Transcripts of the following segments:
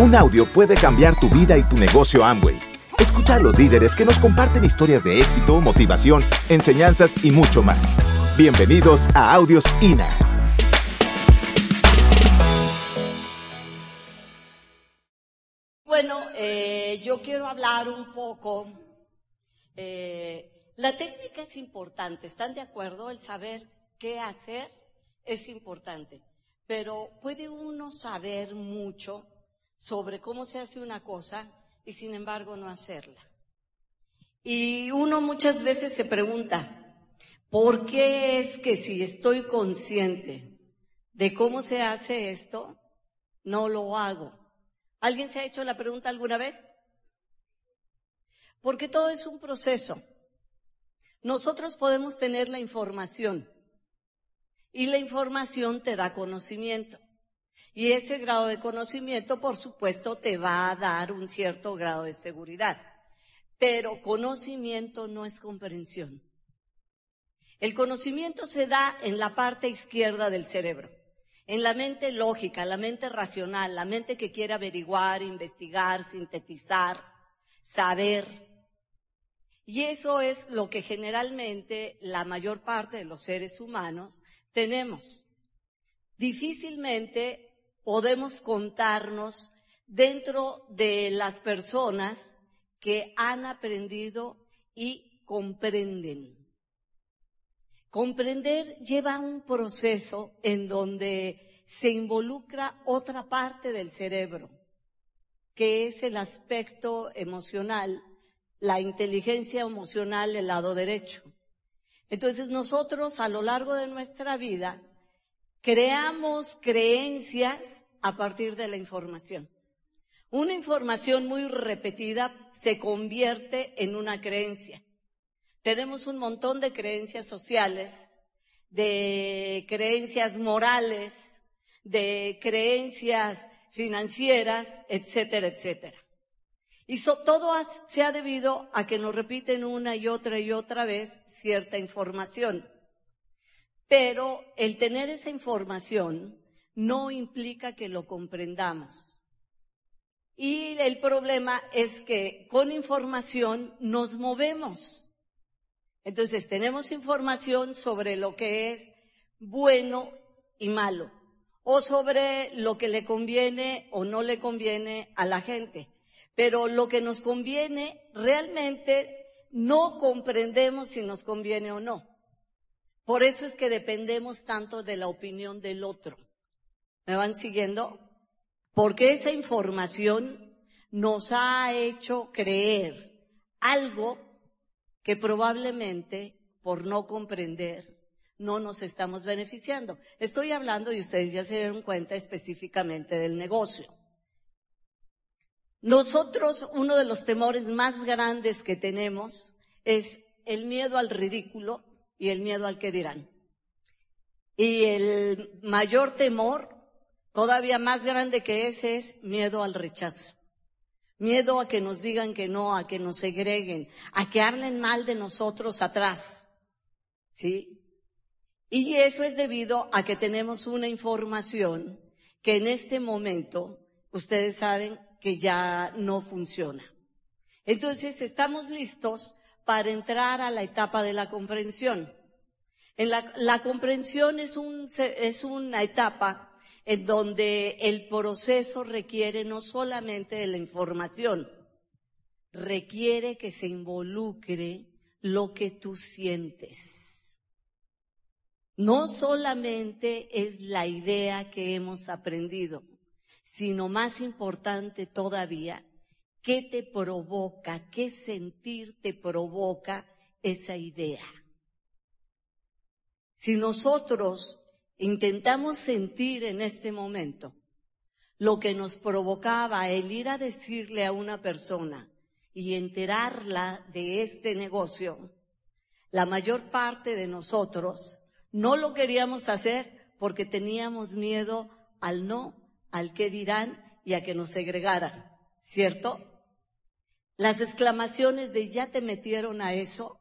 Un audio puede cambiar tu vida y tu negocio Amway. Escucha a los líderes que nos comparten historias de éxito, motivación, enseñanzas y mucho más. Bienvenidos a Audios INA. Bueno, eh, yo quiero hablar un poco. eh, la técnica es importante, ¿están de acuerdo? El saber qué hacer es importante. Pero puede uno saber mucho sobre cómo se hace una cosa y sin embargo no hacerla. Y uno muchas veces se pregunta, ¿por qué es que si estoy consciente de cómo se hace esto, no lo hago? ¿Alguien se ha hecho la pregunta alguna vez? Porque todo es un proceso. Nosotros podemos tener la información y la información te da conocimiento. Y ese grado de conocimiento, por supuesto, te va a dar un cierto grado de seguridad. Pero conocimiento no es comprensión. El conocimiento se da en la parte izquierda del cerebro, en la mente lógica, la mente racional, la mente que quiere averiguar, investigar, sintetizar, saber. Y eso es lo que generalmente la mayor parte de los seres humanos tenemos. Difícilmente podemos contarnos dentro de las personas que han aprendido y comprenden. Comprender lleva un proceso en donde se involucra otra parte del cerebro, que es el aspecto emocional, la inteligencia emocional, el lado derecho. Entonces nosotros a lo largo de nuestra vida creamos creencias a partir de la información. Una información muy repetida se convierte en una creencia. Tenemos un montón de creencias sociales, de creencias morales, de creencias financieras, etcétera, etcétera. Y todo se ha debido a que nos repiten una y otra y otra vez cierta información. Pero el tener esa información no implica que lo comprendamos. Y el problema es que con información nos movemos. Entonces tenemos información sobre lo que es bueno y malo, o sobre lo que le conviene o no le conviene a la gente. Pero lo que nos conviene realmente no comprendemos si nos conviene o no. Por eso es que dependemos tanto de la opinión del otro. ¿Me van siguiendo? Porque esa información nos ha hecho creer algo que probablemente por no comprender no nos estamos beneficiando. Estoy hablando, y ustedes ya se dieron cuenta específicamente del negocio. Nosotros, uno de los temores más grandes que tenemos es el miedo al ridículo y el miedo al que dirán. Y el mayor temor, todavía más grande que ese, es miedo al rechazo. Miedo a que nos digan que no, a que nos segreguen, a que hablen mal de nosotros atrás. ¿Sí? Y eso es debido a que tenemos una información que en este momento, ustedes saben que ya no funciona. Entonces, estamos listos para entrar a la etapa de la comprensión. En la, comprensión es, es una etapa en donde el proceso requiere no solamente de la información, requiere que se involucre lo que tú sientes. No solamente es la idea que hemos aprendido, sino más importante todavía, ¿qué te provoca, qué sentir te provoca esa idea? Si nosotros intentamos sentir en este momento lo que nos provocaba el ir a decirle a una persona y enterarla de este negocio, la mayor parte de nosotros no lo queríamos hacer porque teníamos miedo al no, al qué dirán y a que nos segregaran, ¿cierto? Las exclamaciones de ya te metieron a eso,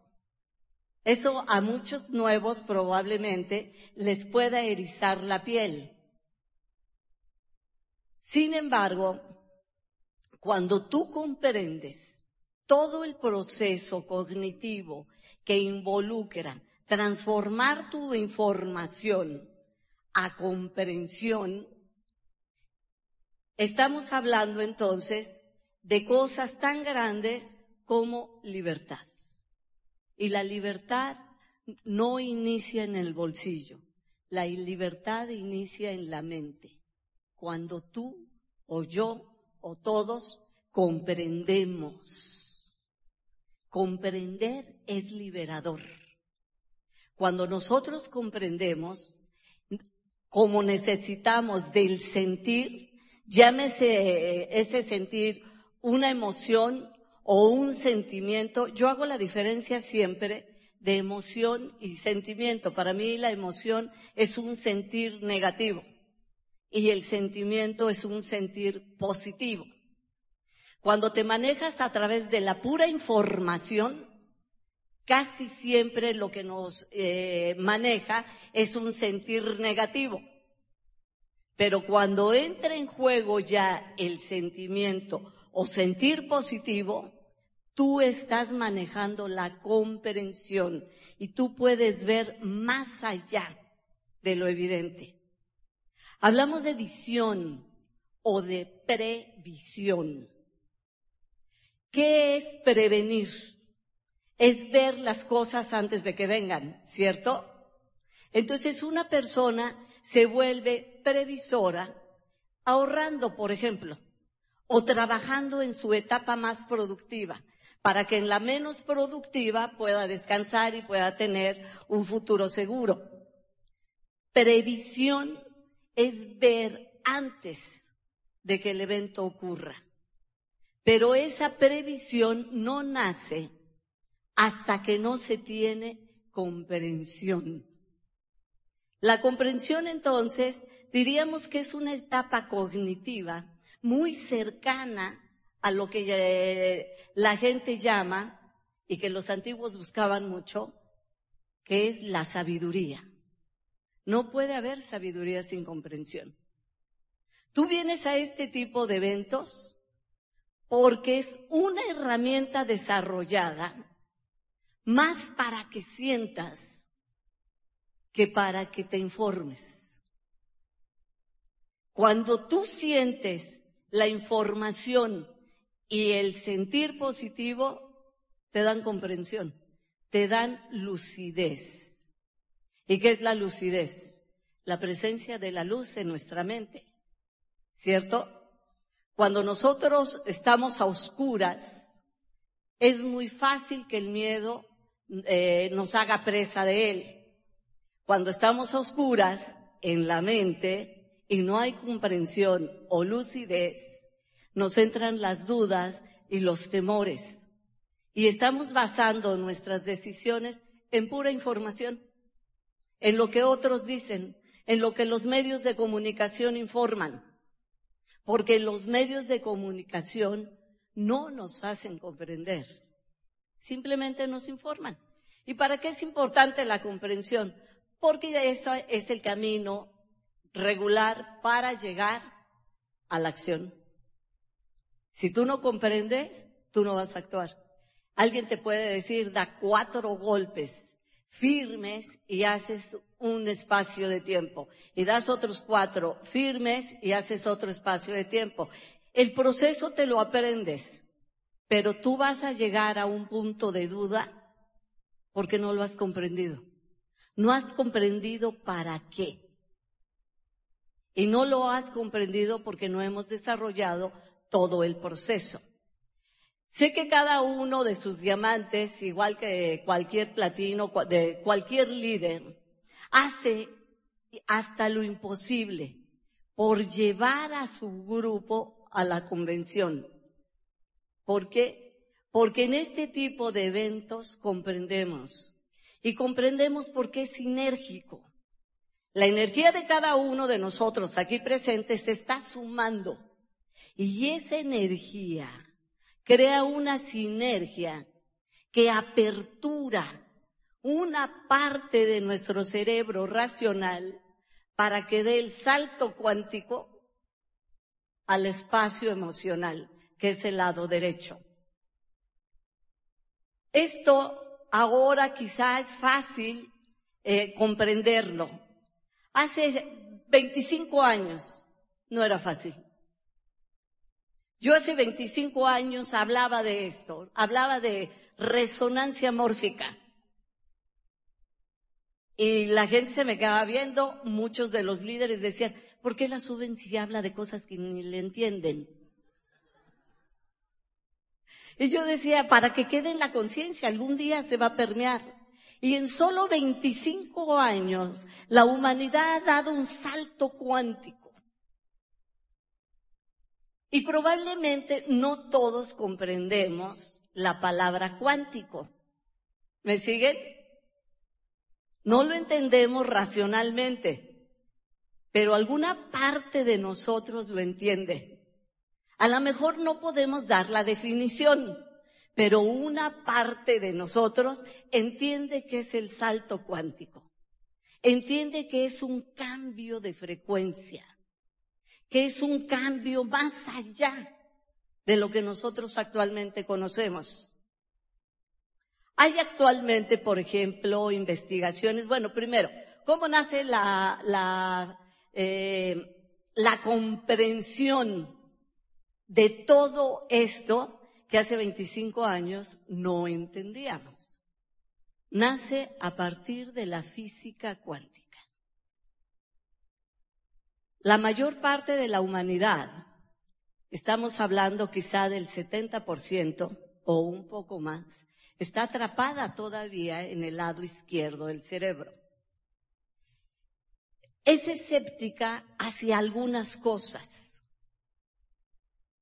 eso a muchos nuevos probablemente les pueda erizar la piel. Sin embargo, cuando tú comprendes todo el proceso cognitivo que involucra transformar tu información a comprensión, estamos hablando entonces de cosas tan grandes como libertad. Y la libertad no inicia en el bolsillo, la libertad inicia en la mente. Cuando tú o yo o todos comprendemos. Comprender es liberador. Cuando nosotros comprendemos, como necesitamos del sentir, llámese ese sentir una emoción o un sentimiento, yo hago la diferencia siempre de emoción y sentimiento. Para mí la emoción es un sentir negativo y el sentimiento es un sentir positivo. Cuando te manejas a través de la pura información, casi siempre lo que nos eh, maneja es un sentir negativo. Pero cuando entra en juego ya el sentimiento o sentir positivo, tú estás manejando la comprensión y tú puedes ver más allá de lo evidente. Hablamos de visión o de previsión. ¿Qué es prevenir? Es ver las cosas antes de que vengan, ¿cierto? Entonces una persona se vuelve previsora ahorrando, por ejemplo, o trabajando en su etapa más productiva, para que en la menos productiva pueda descansar y pueda tener un futuro seguro. Previsión es ver antes de que el evento ocurra. Pero esa previsión no nace hasta que no se tiene comprensión. La comprensión entonces diríamos que es una etapa cognitiva muy cercana a lo que eh, la gente llama y que los antiguos buscaban mucho, que es la sabiduría. No puede haber sabiduría sin comprensión. Tú vienes a este tipo de eventos porque es una herramienta desarrollada más para que sientas que para que te informes. Cuando tú sientes la información y el sentir positivo, te dan comprensión, te dan lucidez. ¿Y qué es la lucidez? La presencia de la luz en nuestra mente. ¿Cierto? Cuando nosotros estamos a oscuras, es muy fácil que el miedo eh, nos haga presa de él. Cuando estamos a oscuras en la mente y no hay comprensión o lucidez, nos entran las dudas y los temores. Y estamos basando nuestras decisiones en pura información en lo que otros dicen, en lo que los medios de comunicación informan, porque los medios de comunicación no nos hacen comprender, simplemente nos informan. ¿Y para qué es importante la comprensión? Porque eso es el camino regular para llegar a la acción. Si tú no comprendes, tú no vas a actuar. Alguien te puede decir, da cuatro golpes firmes y haces un espacio de tiempo. Y das otros cuatro firmes y haces otro espacio de tiempo. El proceso te lo aprendes, pero tú vas a llegar a un punto de duda porque no lo has comprendido. No has comprendido para qué. Y no lo has comprendido porque no hemos desarrollado todo el proceso. Sé que cada uno de sus diamantes, igual que cualquier platino, de cualquier líder, hace hasta lo imposible por llevar a su grupo a la convención. ¿Por qué? Porque en este tipo de eventos comprendemos y comprendemos por qué es sinérgico. La energía de cada uno de nosotros aquí presentes se está sumando y esa energía crea una sinergia que apertura una parte de nuestro cerebro racional para que dé el salto cuántico al espacio emocional. que es el lado derecho. Esto ahora quizá es fácil eh, comprenderlo. Hace 25 años no era fácil. Yo hace 25 años hablaba de esto, hablaba de resonancia mórfica. Y la gente se me quedaba viendo, muchos de los líderes decían, ¿por qué la suben si habla de cosas que ni le entienden? Y yo decía, para que quede en la conciencia, algún día se va a permear. Y en solo 25 años, la humanidad ha dado un salto cuántico. Y probablemente no todos comprendemos la palabra cuántico. ¿Me siguen? No lo entendemos racionalmente, pero alguna parte de nosotros lo entiende. A lo mejor no podemos dar la definición, pero una parte de nosotros entiende que es el salto cuántico. Entiende que es un cambio de frecuencia, que es un cambio más allá de lo que nosotros actualmente conocemos. Hay actualmente, por ejemplo, investigaciones. Bueno, primero, ¿cómo nace la, la, eh, la comprensión de todo esto que hace 25 años no entendíamos. Nace a partir de la física cuántica. La mayor parte de la humanidad, estamos hablando quizá del 70% o un poco más, está atrapada todavía en el lado izquierdo del cerebro. Es escéptica hacia algunas cosas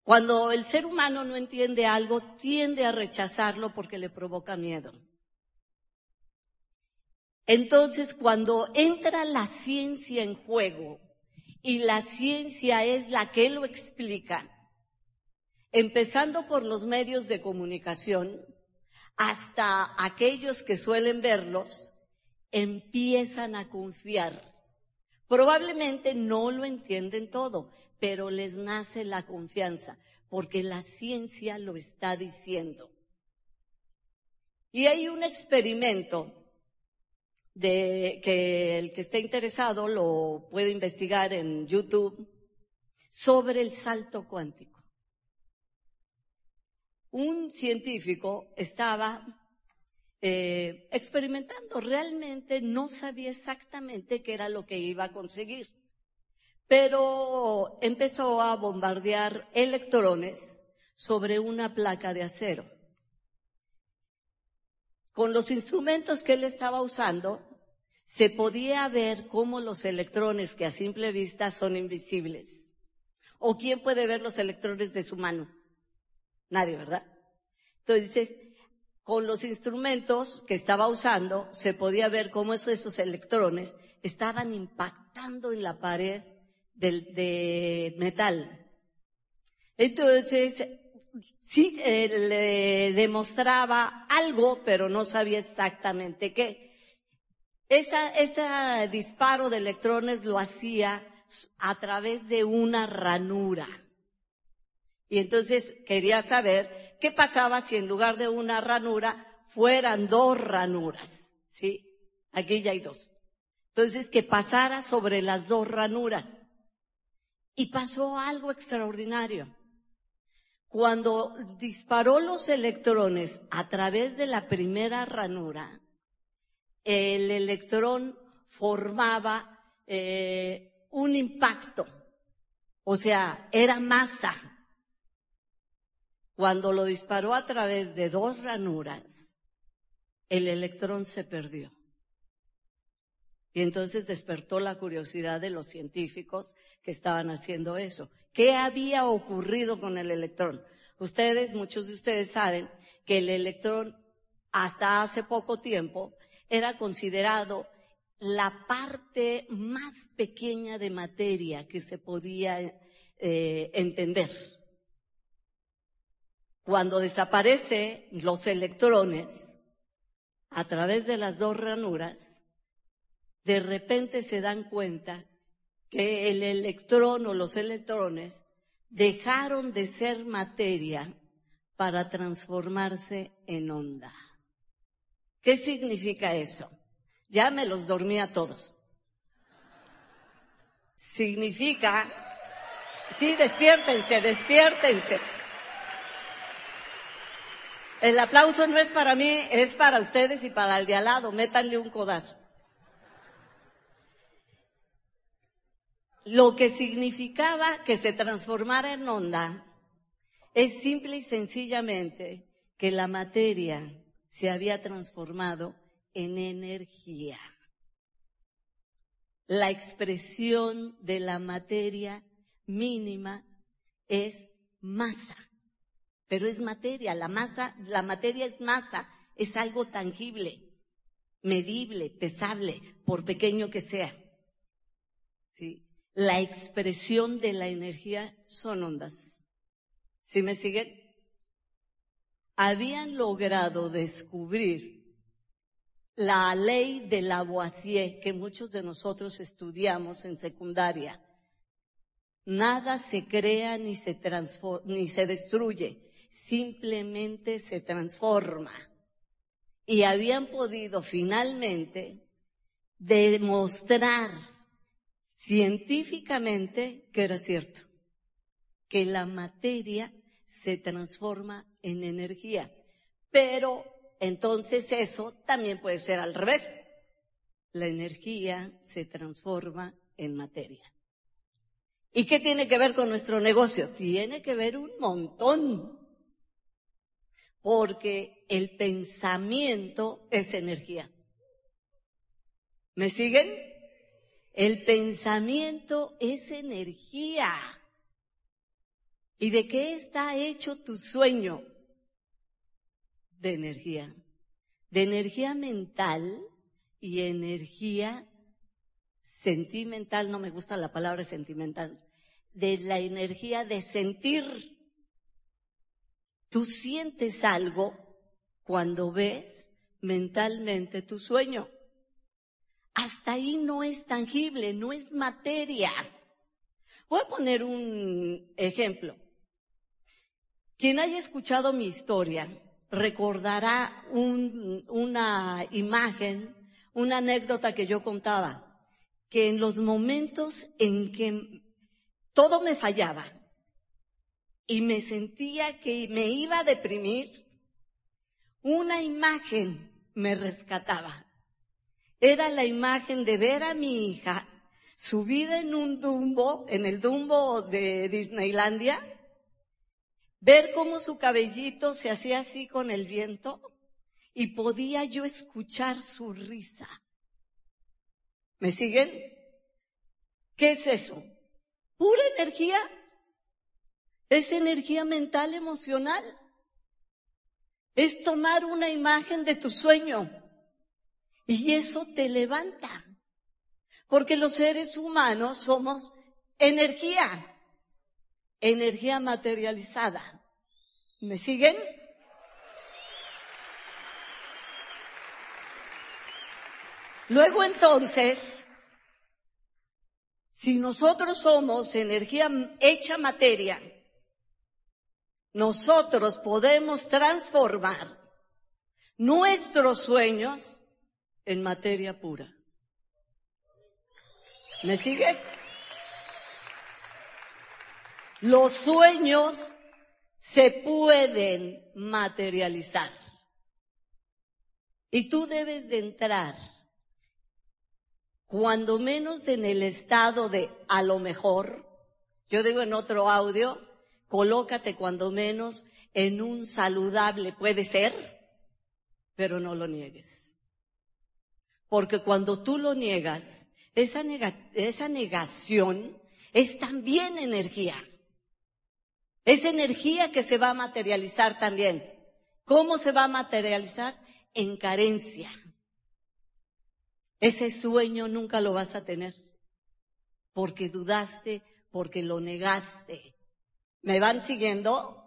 cuando el ser humano no entiende algo, tiende a rechazarlo porque le provoca miedo. Entonces, cuando entra la ciencia en juego y la ciencia es la que lo explica, empezando por los medios de comunicación hasta aquellos que suelen verlos, empiezan a confiar. Probablemente no lo entienden todo, pero les nace la confianza, porque la ciencia lo está diciendo. Y hay un experimento que el que esté interesado lo puede investigar en YouTube sobre el salto cuántico. Un científico estaba eh, experimentando, realmente no sabía exactamente qué era lo que iba a conseguir pero empezó a bombardear electrones sobre una placa de acero. Con los instrumentos que él estaba usando, se podía ver cómo los electrones, que a simple vista son invisibles, o quién puede ver los electrones de su mano. Nadie, ¿verdad? Entonces, con los instrumentos que estaba usando, se podía ver cómo esos, electrones estaban impactando en la pared de, metal. Entonces, sí eh, le demostraba algo, pero no sabía exactamente qué. Esa, ese disparo de electrones lo hacía a través de una ranura. Y entonces quería saber qué pasaba si en lugar de una ranura fueran dos ranuras. ¿Sí? Aquí ya hay dos. Entonces que pasara sobre las dos ranuras. Y pasó algo extraordinario. Cuando disparó los electrones a través de la primera ranura, el electrón formaba eh, un impacto, o sea, era masa. Cuando lo disparó a través de dos ranuras, el electrón se perdió. Y entonces despertó la curiosidad de los científicos que estaban haciendo eso. ¿Qué había ocurrido con el electrón? Ustedes, muchos de ustedes saben que el electrón hasta hace poco tiempo era considerado la parte más pequeña de materia que se podía eh, entender. Cuando desaparecen los electrones a través de las dos ranuras, de repente se dan cuenta que el electrón o los electrones dejaron de ser materia para transformarse en onda. ¿Qué significa eso? Ya me los dormí a todos. Significa, sí, despiértense, despiértense. El aplauso no es para mí, es para ustedes y para el de al lado. Métanle un codazo. Lo que significaba que se transformara en onda es simple y sencillamente que la materia se había transformado en energía. La expresión de la materia mínima es masa, pero es materia, la masa, la materia es masa, es algo tangible, medible, pesable, por pequeño que sea. ¿Sí? La expresión de la energía son ondas. ¿Sí me siguen? Habían logrado descubrir la ley de Lavoisier que muchos de nosotros estudiamos en secundaria. Nada se crea ni se, ni se destruye, simplemente se transforma. Y habían podido finalmente demostrar científicamente que era cierto que la materia se transforma en energía. Pero entonces eso también puede ser al revés. La energía se transforma en materia. ¿Y qué tiene que ver con nuestro negocio? Tiene que ver un montón. Porque el pensamiento es energía. ¿Me siguen? El pensamiento es energía. ¿Y de qué está hecho tu sueño? De energía. De energía mental y energía sentimental, no me gusta la palabra sentimental, de la energía de sentir. Tú sientes algo cuando ves mentalmente tu sueño. Hasta ahí no es tangible, no es materia. Voy a poner un ejemplo. Quien haya escuchado mi historia recordará una imagen, una anécdota que yo contaba, que en los momentos en que todo me fallaba y me sentía que me iba a deprimir, una imagen me rescataba. Era la imagen de ver a mi hija subida en un dumbo, en el dumbo de Disneylandia, ver cómo su cabellito se hacía así con el viento y podía yo escuchar su risa. ¿Me siguen? ¿Qué es eso? Pura energía. Es energía mental, emocional. Es tomar una imagen de tu sueño y eso te levanta. Porque los seres humanos somos energía energía materializada. ¿Me siguen? Luego entonces, si nosotros somos energía hecha materia, nosotros podemos transformar nuestros sueños en materia pura. ¿Me sigues? Los sueños se pueden materializar. Y tú debes de entrar, cuando menos en el estado de a lo mejor, yo digo en otro audio, colócate cuando menos en un saludable, puede ser, pero no lo niegues. Porque cuando tú lo niegas, esa, negación es también energía. Es energía que se va a materializar también. ¿Cómo se va a materializar? En carencia. Ese sueño nunca lo vas a tener. Porque dudaste, porque lo negaste. ¿Me van siguiendo?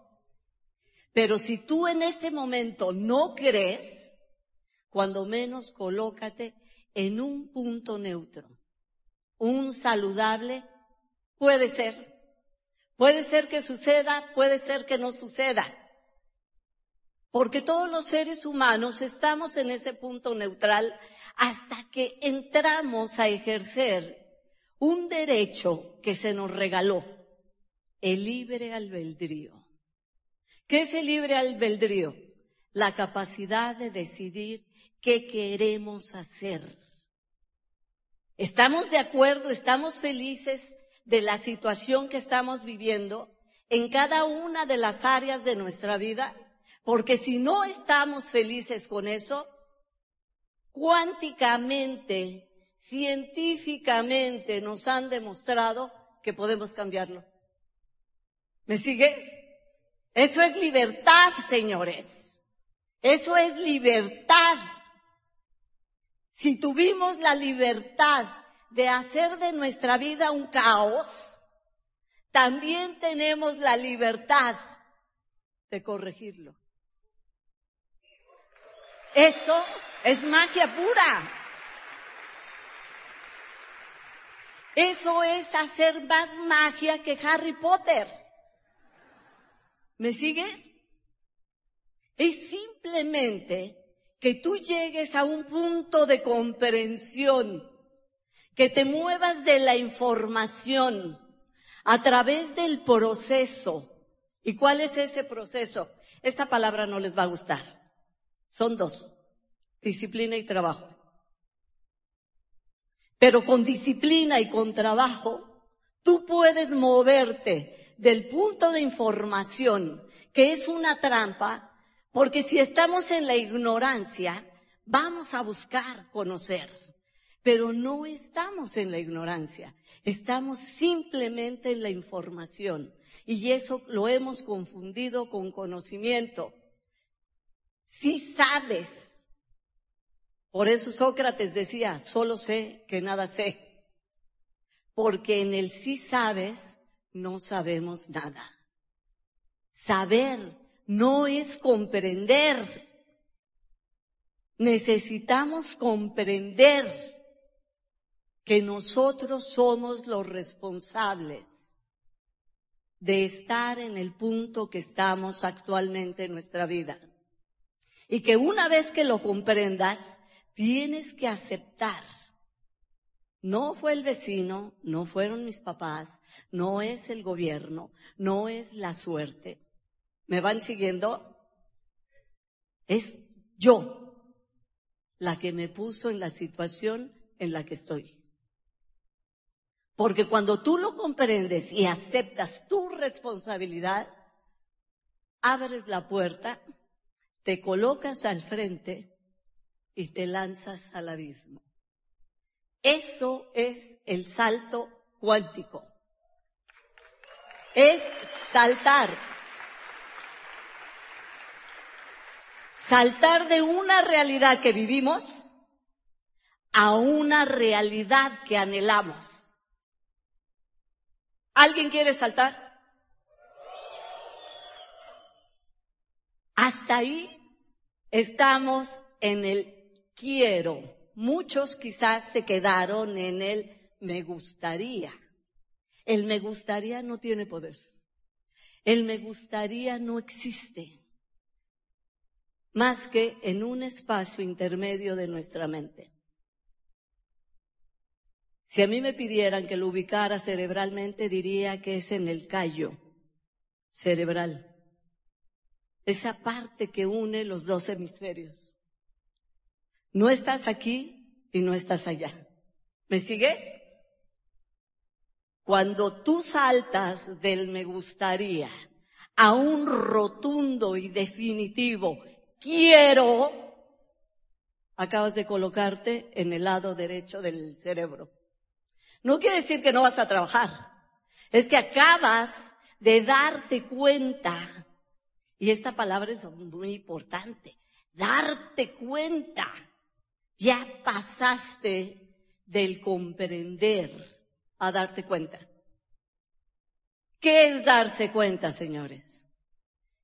Pero si tú en este momento no crees, cuando menos colócate en un punto neutro. Un saludable puede ser Puede ser que suceda, puede ser que no suceda. Porque todos los seres humanos estamos en ese punto neutral hasta que entramos a ejercer un derecho que se nos regaló, el libre albedrío. ¿Qué es el libre albedrío? La capacidad de decidir qué queremos hacer. ¿Estamos de acuerdo? ¿Estamos felices de la situación que estamos viviendo en cada una de las áreas de nuestra vida? Porque si no estamos felices con eso, cuánticamente, científicamente nos han demostrado que podemos cambiarlo. ¿Me sigues? Eso es libertad, señores. Eso es libertad. Si tuvimos la libertad de hacer de nuestra vida un caos, también tenemos la libertad de corregirlo. Eso es magia pura. Eso es hacer más magia que Harry Potter. ¿Me sigues? Es simplemente que tú llegues a un punto de comprensión, que te muevas de la información a través del proceso. ¿Y cuál es ese proceso? Esta palabra no les va a gustar. Son dos disciplina y trabajo. Pero con disciplina y con trabajo, tú puedes moverte del punto de información, que es una trampa, porque si estamos en la ignorancia, vamos a buscar conocer. Pero no estamos en la ignorancia, estamos simplemente en la información. Y eso lo hemos confundido con conocimiento. Si sabes por eso Sócrates decía, solo sé que nada sé. Porque en el sí sabes, no sabemos nada. Saber no es comprender. Necesitamos comprender que nosotros somos los responsables de estar en el punto que estamos actualmente en nuestra vida. Y que una vez que lo comprendas, tienes que aceptar. No fue el vecino, no fueron mis papás, no es el gobierno, no es la suerte. ¿Me van siguiendo? Es yo la que me puso en la situación en la que estoy. Porque cuando tú lo comprendes y aceptas tu responsabilidad, abres la puerta, te colocas al frente y te lanzas al abismo. Eso es el salto cuántico. Es saltar. Saltar de una realidad que vivimos a una realidad que anhelamos. ¿Alguien quiere saltar? Hasta ahí estamos en el quiero. Muchos quizás se quedaron en el me gustaría. El me gustaría no tiene poder. El me gustaría no existe más que en un espacio intermedio de nuestra mente. Si a mí me pidieran que lo ubicara cerebralmente, diría que es en el callo cerebral, esa parte que une los dos hemisferios. No estás aquí y no estás allá. ¿Me sigues? Cuando tú saltas del me gustaría a un rotundo y definitivo quiero, acabas de colocarte en el lado derecho del cerebro. No quiere decir que no vas a trabajar. Es que acabas de darte cuenta, y esta palabra es muy importante, darte cuenta ya pasaste del comprender a darte cuenta. ¿Qué es darse cuenta, señores?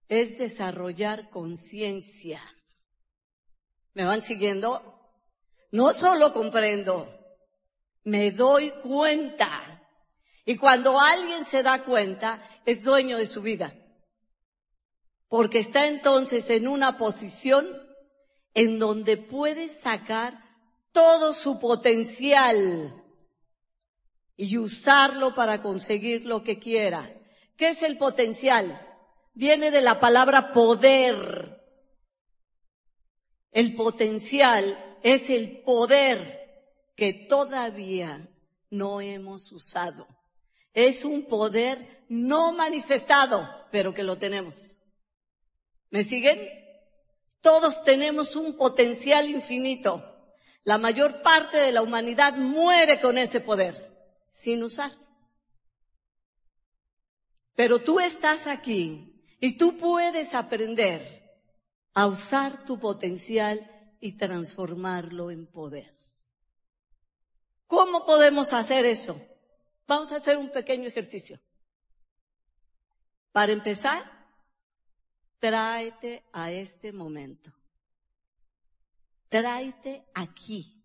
Es desarrollar conciencia. ¿Me van siguiendo? No solo comprendo, me doy cuenta. Y cuando alguien se da cuenta, es dueño de su vida. Porque está entonces en una posición en donde puede sacar todo su potencial y usarlo para conseguir lo que quiera. ¿Qué es el potencial? Viene de la palabra poder. El potencial es el poder que todavía no hemos usado. Es un poder no manifestado, pero que lo tenemos. ¿Me siguen? Todos tenemos un potencial infinito. La mayor parte de la humanidad muere con ese poder sin usar. Pero tú estás aquí y tú puedes aprender a usar tu potencial y transformarlo en poder. ¿Cómo podemos hacer eso? Vamos a hacer un pequeño ejercicio. Para empezar, tráete a este momento. Tráete aquí.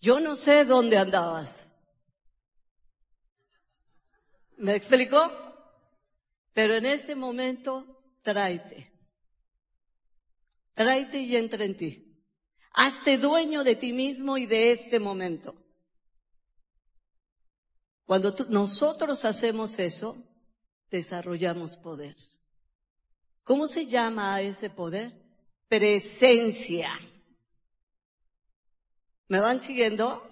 Yo no sé dónde andabas. ¿Me explicó? Pero en este momento, tráete. Tráete y entra en ti. Hazte dueño de ti mismo y de este momento. Cuando nosotros hacemos eso, desarrollamos poder. ¿Cómo se llama a ese poder? Presencia. ¿Me van siguiendo?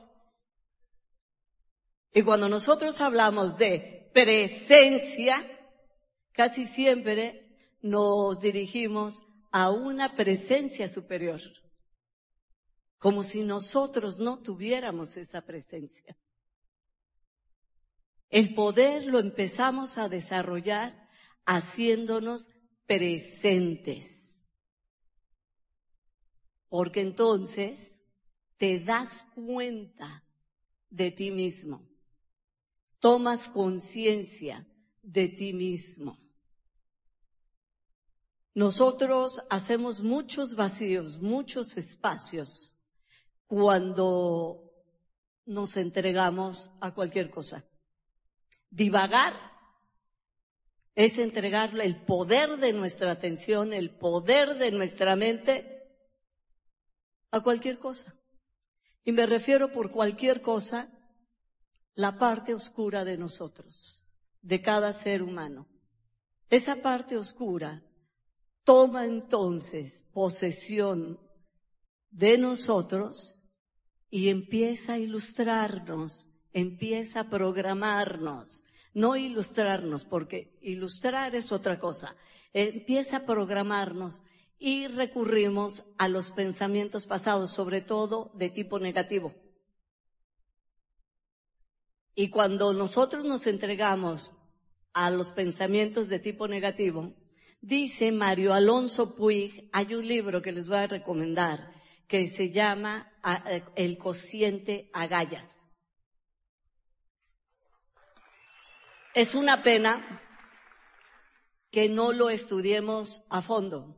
Y cuando nosotros hablamos de presencia, casi siempre nos dirigimos a una presencia superior, como si nosotros no tuviéramos esa presencia. El poder lo empezamos a desarrollar haciéndonos presentes. Porque entonces te das cuenta de ti mismo tomas conciencia de ti mismo. Nosotros hacemos muchos vacíos, muchos espacios cuando nos entregamos a cualquier cosa. Divagar es entregarle el poder de nuestra atención, el poder de nuestra mente a cualquier cosa. Y me refiero por cualquier cosa la parte oscura de nosotros, de cada ser humano. Esa parte oscura toma entonces posesión de nosotros y empieza a ilustrarnos, empieza a programarnos, no ilustrarnos, porque ilustrar es otra cosa, empieza a programarnos y recurrimos a los pensamientos pasados, sobre todo de tipo negativo. Y cuando nosotros nos entregamos a los pensamientos de tipo negativo, dice Mario Alonso Puig, hay un libro que les voy a recomendar que se llama eh, El cociente agallas. Es una pena que no lo estudiemos a fondo.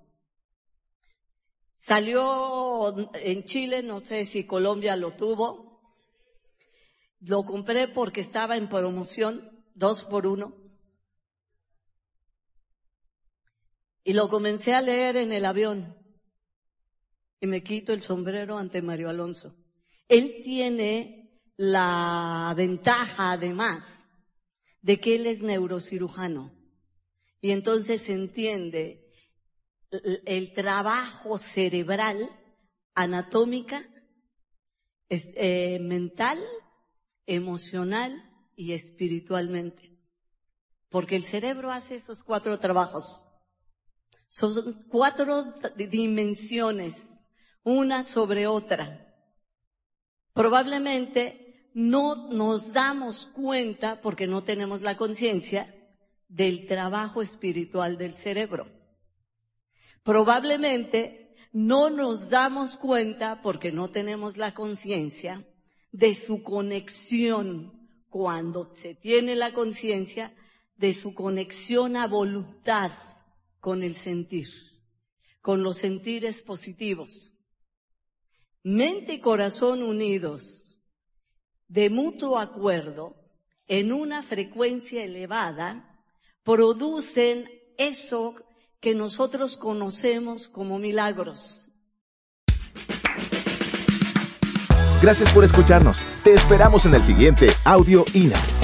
Salió en Chile, no sé si Colombia lo tuvo, lo compré porque estaba en promoción, dos por uno. Y lo comencé a leer en el avión. Y me quito el sombrero ante Mario Alonso. Él tiene la ventaja, además, de que él es neurocirujano. Y entonces entiende el trabajo cerebral, anatómica, eh, mental emocional y espiritualmente. Porque el cerebro hace esos cuatro trabajos. Son cuatro dimensiones, una sobre otra. Probablemente no nos damos cuenta, porque no tenemos la conciencia, del trabajo espiritual del cerebro. Probablemente no nos damos cuenta, porque no tenemos la conciencia, de su conexión, cuando se tiene la conciencia, de su conexión a voluntad con el sentir, con los sentires positivos. Mente y corazón unidos, de mutuo acuerdo, en una frecuencia elevada producen eso que nosotros conocemos como milagros. Gracias por escucharnos. Te esperamos en el siguiente Audio INA.